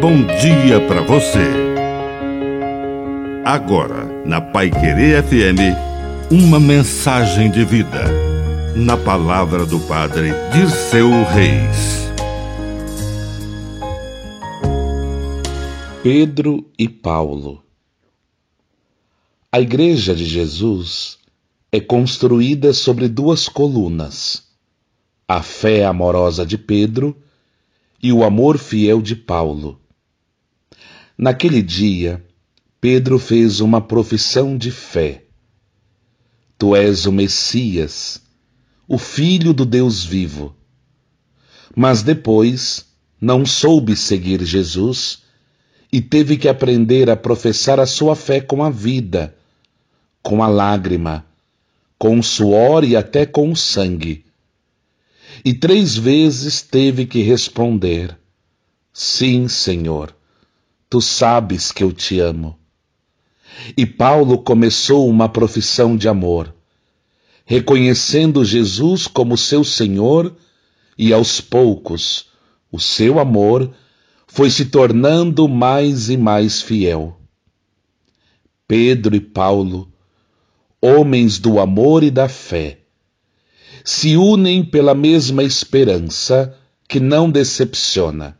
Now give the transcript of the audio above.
bom dia para você. Agora, na Pai Querer FM, uma mensagem de vida. Na palavra do Padre Dirceu Reis. Pedro e Paulo. A Igreja de Jesus é construída sobre duas colunas: a fé amorosa de Pedro e o amor fiel de Paulo. Naquele dia, Pedro fez uma profissão de fé. Tu és o Messias, o Filho do Deus vivo. Mas depois não soube seguir Jesus e teve que aprender a professar a sua fé com a vida, com a lágrima, com o suor e até com o sangue. E três vezes teve que responder: Sim, Senhor Tu sabes que eu te amo. E Paulo começou uma profissão de amor, reconhecendo Jesus como seu Senhor, e aos poucos o seu amor foi se tornando mais e mais fiel. Pedro e Paulo, homens do amor e da fé, se unem pela mesma esperança que não decepciona